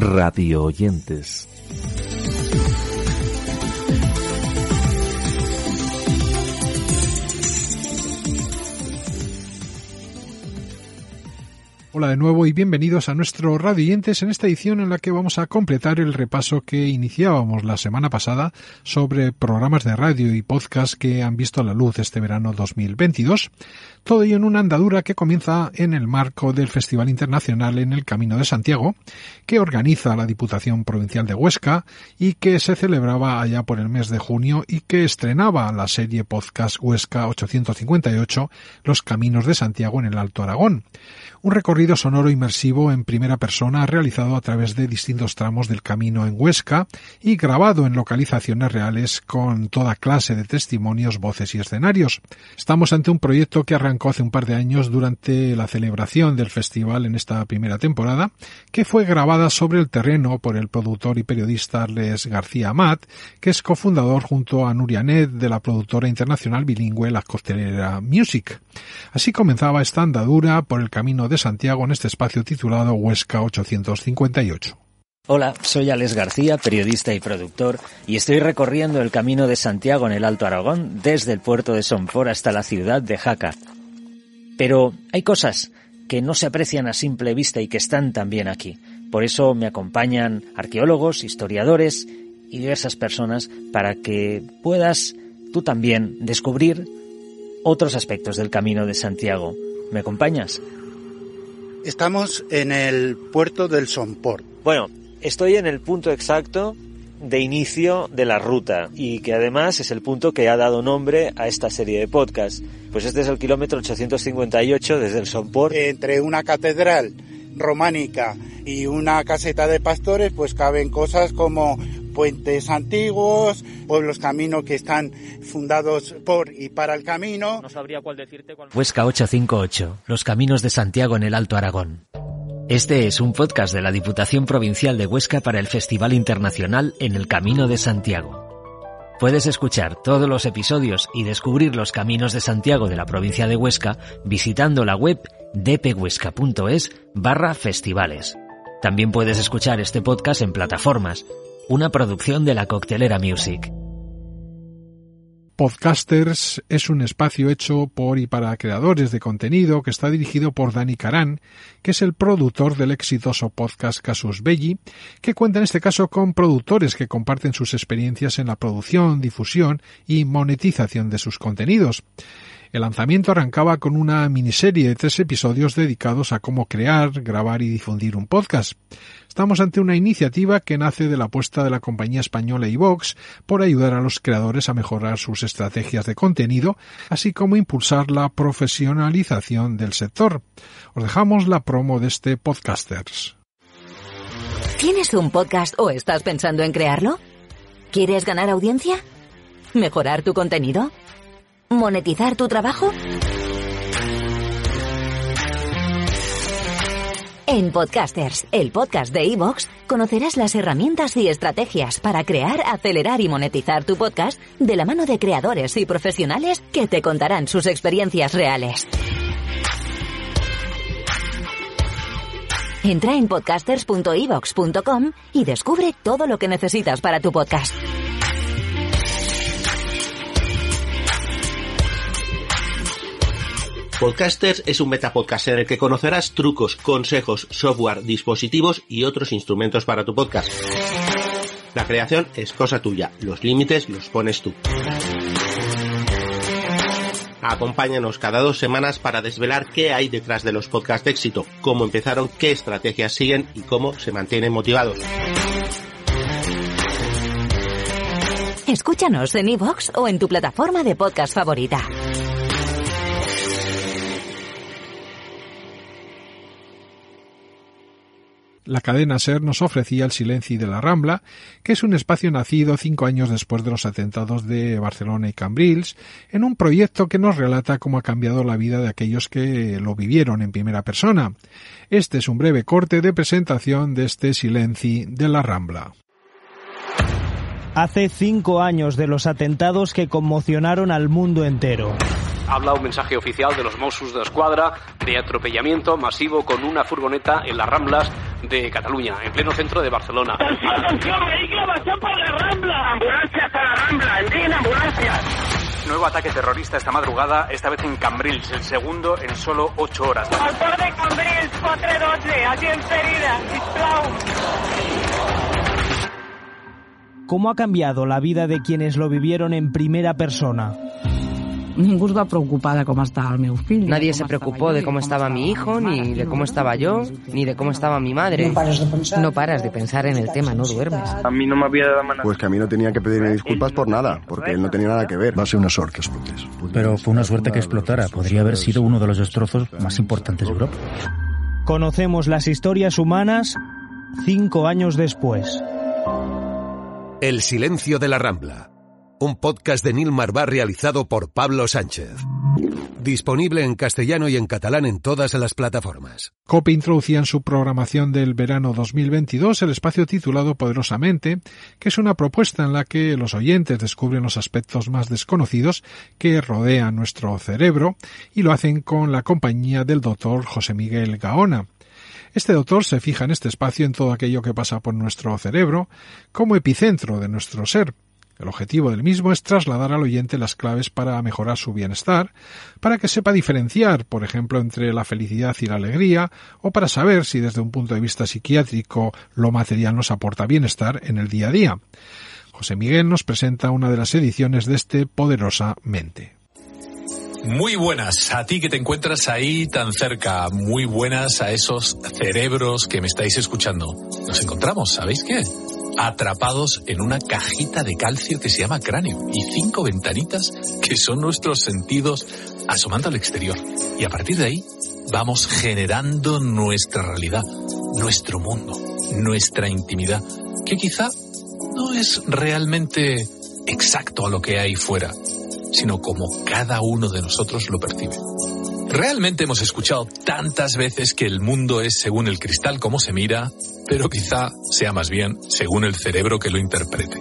radio oyentes. Hola de nuevo y bienvenidos a nuestro Radio Oyentes en esta edición en la que vamos a completar el repaso que iniciábamos la semana pasada sobre programas de radio y podcast que han visto la luz este verano 2022. Todo ello en una andadura que comienza en el marco del Festival Internacional en el Camino de Santiago, que organiza la Diputación Provincial de Huesca y que se celebraba allá por el mes de junio y que estrenaba la serie podcast Huesca 858 Los Caminos de Santiago en el Alto Aragón un recorrido sonoro inmersivo en primera persona realizado a través de distintos tramos del camino en Huesca y grabado en localizaciones reales con toda clase de testimonios, voces y escenarios. Estamos ante un proyecto que arrancó hace un par de años durante la celebración del festival en esta primera temporada, que fue grabada sobre el terreno por el productor y periodista Les García Amat, que es cofundador junto a Nuria Ned de la productora internacional bilingüe La Costelera Music. Así comenzaba esta andadura por el camino de Santiago en este espacio titulado Huesca 858. Hola, soy Alex García, periodista y productor, y estoy recorriendo el camino de Santiago en el Alto Aragón, desde el puerto de Sonfor hasta la ciudad de Jaca. Pero hay cosas que no se aprecian a simple vista y que están también aquí. Por eso me acompañan arqueólogos, historiadores y diversas personas para que puedas tú también descubrir otros aspectos del camino de Santiago. ¿Me acompañas? Estamos en el puerto del Sonport. Bueno, estoy en el punto exacto de inicio de la ruta y que además es el punto que ha dado nombre a esta serie de podcasts. Pues este es el kilómetro 858 desde el Sonport. Entre una catedral románica y una caseta de pastores, pues caben cosas como puentes antiguos, pueblos camino que están fundados por y para el camino. No sabría cuál decirte. Cuál... Huesca 858, los caminos de Santiago en el Alto Aragón. Este es un podcast de la Diputación Provincial de Huesca para el Festival Internacional en el Camino de Santiago. Puedes escuchar todos los episodios y descubrir los caminos de Santiago de la provincia de Huesca visitando la web dphuesca.es barra festivales. También puedes escuchar este podcast en plataformas una producción de la Coctelera Music. Podcasters es un espacio hecho por y para creadores de contenido que está dirigido por Dani Carán, que es el productor del exitoso podcast Casus Belli, que cuenta en este caso con productores que comparten sus experiencias en la producción, difusión y monetización de sus contenidos. El lanzamiento arrancaba con una miniserie de tres episodios dedicados a cómo crear, grabar y difundir un podcast. Estamos ante una iniciativa que nace de la apuesta de la compañía española iVox por ayudar a los creadores a mejorar sus estrategias de contenido, así como impulsar la profesionalización del sector. Os dejamos la promo de este Podcasters. ¿Tienes un podcast o estás pensando en crearlo? ¿Quieres ganar audiencia? ¿Mejorar tu contenido? ¿Monetizar tu trabajo? En Podcasters, el podcast de Evox, conocerás las herramientas y estrategias para crear, acelerar y monetizar tu podcast de la mano de creadores y profesionales que te contarán sus experiencias reales. Entra en podcasters.evox.com y descubre todo lo que necesitas para tu podcast. Podcasters es un metapodcast en el que conocerás trucos, consejos, software, dispositivos y otros instrumentos para tu podcast. La creación es cosa tuya, los límites los pones tú. Acompáñanos cada dos semanas para desvelar qué hay detrás de los podcasts de éxito, cómo empezaron, qué estrategias siguen y cómo se mantienen motivados. Escúchanos en iVoox o en tu plataforma de podcast favorita. La cadena SER nos ofrecía el Silenci de la Rambla, que es un espacio nacido cinco años después de los atentados de Barcelona y Cambrils, en un proyecto que nos relata cómo ha cambiado la vida de aquellos que lo vivieron en primera persona. Este es un breve corte de presentación de este Silenci de la Rambla. Hace cinco años de los atentados que conmocionaron al mundo entero habla un mensaje oficial de los Mossos de Escuadra de atropellamiento masivo con una furgoneta en las Ramblas de Cataluña, en pleno centro de Barcelona. ¡Atención, atención! ¡Vehicle avanzó por la Rambla! ¡Ambulancias a la Rambla! ¡Envíen ambulancias! Nuevo ataque terrorista esta madrugada, esta vez en Cambrils, el segundo en solo ocho horas. Al de Cambrils, 412, agent ferida, sisplau. ¿Cómo ha cambiado la vida de quienes lo vivieron en primera persona? Ningú es va preocupar de cómo estaba el meu fill. Nadie se preocupó de cómo estaba mi hijo, ni de cómo estaba yo, ni de cómo estaba mi madre. No paras de pensar en el tema, no duermes. A mí no me había dado Pues que a mí no tenía que pedirme disculpas por nada, porque él no tenía nada que ver. Va a ser una suerte que explotes. Pero fue una suerte que explotara. Podría haber sido uno de los destrozos más importantes de Europa. Conocemos las historias humanas cinco años después. El silencio de la Rambla. Un podcast de Nil Marbar realizado por Pablo Sánchez. Disponible en castellano y en catalán en todas las plataformas. COPE introducía en su programación del verano 2022 el espacio titulado Poderosamente, que es una propuesta en la que los oyentes descubren los aspectos más desconocidos que rodean nuestro cerebro y lo hacen con la compañía del doctor José Miguel Gaona. Este doctor se fija en este espacio en todo aquello que pasa por nuestro cerebro como epicentro de nuestro ser. El objetivo del mismo es trasladar al oyente las claves para mejorar su bienestar, para que sepa diferenciar, por ejemplo, entre la felicidad y la alegría, o para saber si desde un punto de vista psiquiátrico lo material nos aporta bienestar en el día a día. José Miguel nos presenta una de las ediciones de este Poderosa Mente. Muy buenas a ti que te encuentras ahí tan cerca. Muy buenas a esos cerebros que me estáis escuchando. Nos encontramos, ¿sabéis qué? Atrapados en una cajita de calcio que se llama cráneo y cinco ventanitas que son nuestros sentidos asomando al exterior. Y a partir de ahí vamos generando nuestra realidad, nuestro mundo, nuestra intimidad, que quizá no es realmente exacto a lo que hay fuera, sino como cada uno de nosotros lo percibe. Realmente hemos escuchado tantas veces que el mundo es según el cristal como se mira, pero quizá sea más bien según el cerebro que lo interprete.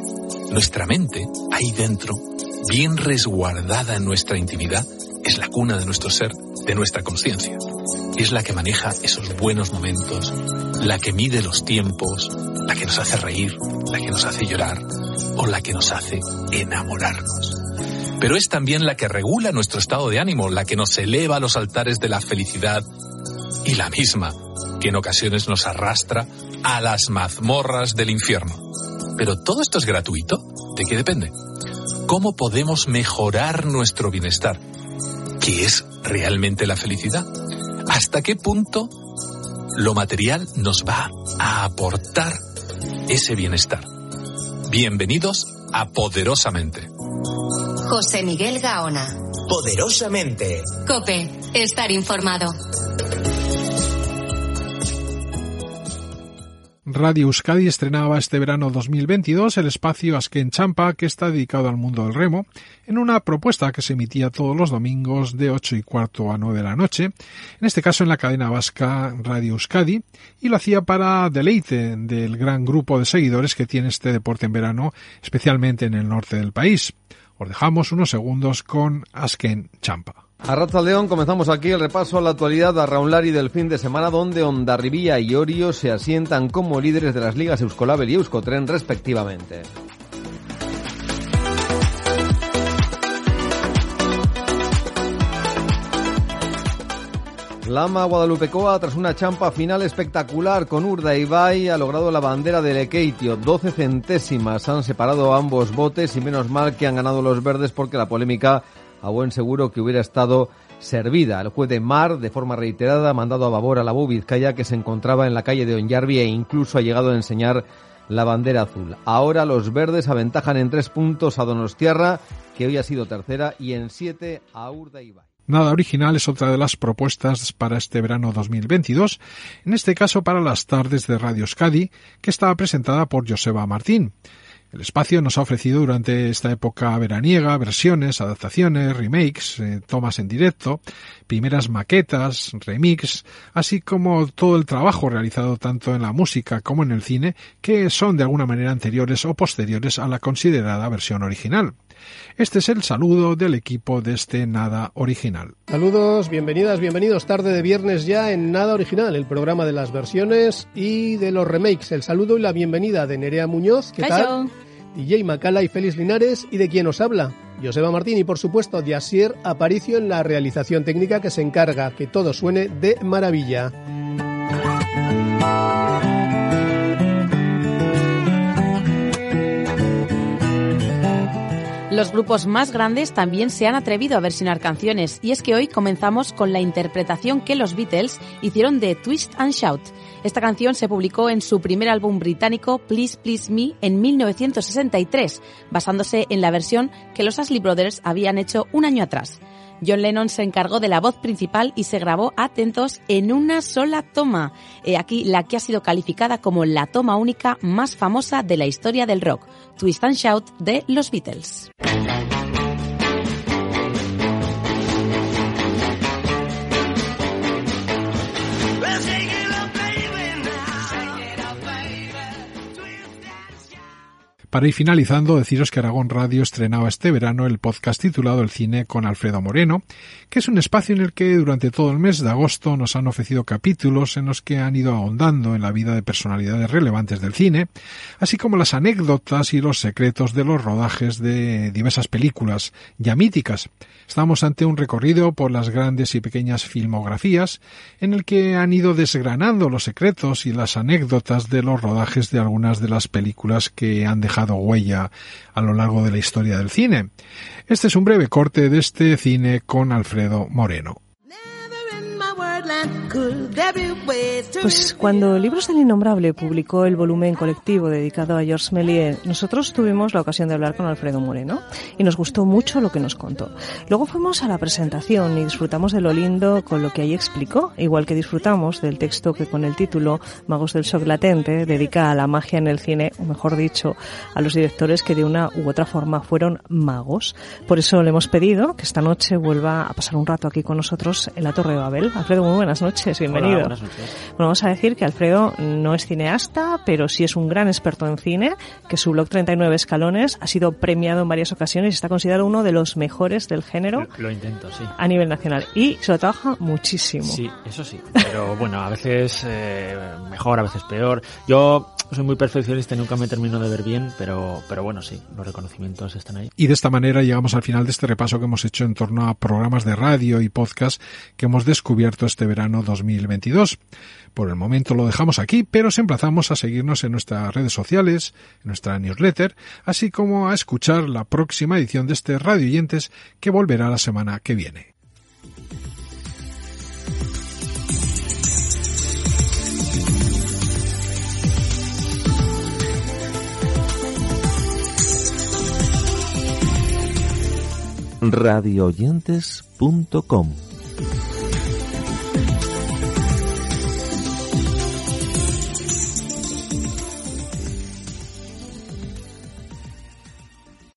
Nuestra mente, ahí dentro, bien resguardada en nuestra intimidad, es la cuna de nuestro ser, de nuestra conciencia. Es la que maneja esos buenos momentos, la que mide los tiempos, la que nos hace reír, la que nos hace llorar o la que nos hace enamorarnos pero es también la que regula nuestro estado de ánimo, la que nos eleva a los altares de la felicidad y la misma que en ocasiones nos arrastra a las mazmorras del infierno. Pero todo esto es gratuito. ¿De qué depende? ¿Cómo podemos mejorar nuestro bienestar? ¿Qué es realmente la felicidad? ¿Hasta qué punto lo material nos va a aportar ese bienestar? Bienvenidos a Poderosamente. José Miguel Gaona. Poderosamente. Cope, estar informado. Radio Euskadi estrenaba este verano 2022 el espacio Asken Champa, que está dedicado al mundo del remo, en una propuesta que se emitía todos los domingos de 8 y cuarto a 9 de la noche, en este caso en la cadena vasca Radio Euskadi, y lo hacía para deleite del gran grupo de seguidores que tiene este deporte en verano, especialmente en el norte del país. Os dejamos unos segundos con Asken Champa. A Raza León comenzamos aquí el repaso a la actualidad a Raunlari del fin de semana donde Ondarribía y Orio se asientan como líderes de las ligas Euskolabel y Euskotren respectivamente. Lama Guadalupecoa, tras una champa final espectacular con Urda Ibai, ha logrado la bandera del Ekeitio. 12 centésimas han separado ambos botes y menos mal que han ganado los verdes porque la polémica a buen seguro que hubiera estado servida. El juez de Mar, de forma reiterada, ha mandado a babor a la Vizcaya que se encontraba en la calle de Onyarbi e incluso ha llegado a enseñar la bandera azul. Ahora los verdes aventajan en tres puntos a Donostiarra, que hoy ha sido tercera, y en siete a Urda Ibai. Nada original es otra de las propuestas para este verano 2022, en este caso para las tardes de Radio Scadi, que estaba presentada por Joseba Martín. El espacio nos ha ofrecido durante esta época veraniega versiones, adaptaciones, remakes, eh, tomas en directo, primeras maquetas, remix, así como todo el trabajo realizado tanto en la música como en el cine, que son de alguna manera anteriores o posteriores a la considerada versión original. Este es el saludo del equipo de este Nada Original. Saludos, bienvenidas, bienvenidos tarde de viernes ya en Nada Original, el programa de las versiones y de los remakes. El saludo y la bienvenida de Nerea Muñoz, ¿qué tal? DJ Macala y Félix Linares y de quien os habla. Joseba Martín y por supuesto de Asier Aparicio en la realización técnica que se encarga que todo suene de maravilla. Los grupos más grandes también se han atrevido a versionar canciones y es que hoy comenzamos con la interpretación que los Beatles hicieron de Twist and Shout. Esta canción se publicó en su primer álbum británico Please Please Me en 1963, basándose en la versión que los Ashley Brothers habían hecho un año atrás. John Lennon se encargó de la voz principal y se grabó, atentos, en una sola toma. aquí la que ha sido calificada como la toma única más famosa de la historia del rock, Twist and Shout de los Beatles. Para ir finalizando, deciros que Aragón Radio estrenaba este verano el podcast titulado El cine con Alfredo Moreno, que es un espacio en el que durante todo el mes de agosto nos han ofrecido capítulos en los que han ido ahondando en la vida de personalidades relevantes del cine, así como las anécdotas y los secretos de los rodajes de diversas películas ya míticas. Estamos ante un recorrido por las grandes y pequeñas filmografías en el que han ido desgranando los secretos y las anécdotas de los rodajes de algunas de las películas que han dejado huella a lo largo de la historia del cine. Este es un breve corte de este cine con Alfredo Moreno. Pues cuando Libros del Innombrable publicó el volumen colectivo dedicado a Georges Méliès, nosotros tuvimos la ocasión de hablar con Alfredo Moreno y nos gustó mucho lo que nos contó. Luego fuimos a la presentación y disfrutamos de lo lindo con lo que ahí explicó, igual que disfrutamos del texto que con el título Magos del Shock Latente dedica a la magia en el cine, o mejor dicho, a los directores que de una u otra forma fueron magos. Por eso le hemos pedido que esta noche vuelva a pasar un rato aquí con nosotros en la Torre de Babel. Alfredo, muy noches, bienvenido. buenas noches. Bueno, vamos a decir que Alfredo no es cineasta, pero sí es un gran experto en cine, que su blog 39 escalones ha sido premiado en varias ocasiones y está considerado uno de los mejores del género. Lo, intento, sí. A nivel nacional. Y se lo trabaja muchísimo. Sí, eso sí. Pero bueno, a veces eh, mejor, a veces peor. Yo soy muy perfeccionista nunca me termino de ver bien, pero, pero bueno, sí, los reconocimientos están ahí. Y de esta manera llegamos al final de este repaso que hemos hecho en torno a programas de radio y podcast que hemos descubierto este verano 2022. Por el momento lo dejamos aquí, pero os emplazamos a seguirnos en nuestras redes sociales, en nuestra newsletter, así como a escuchar la próxima edición de este Radio Oyentes que volverá la semana que viene. radioyentes.com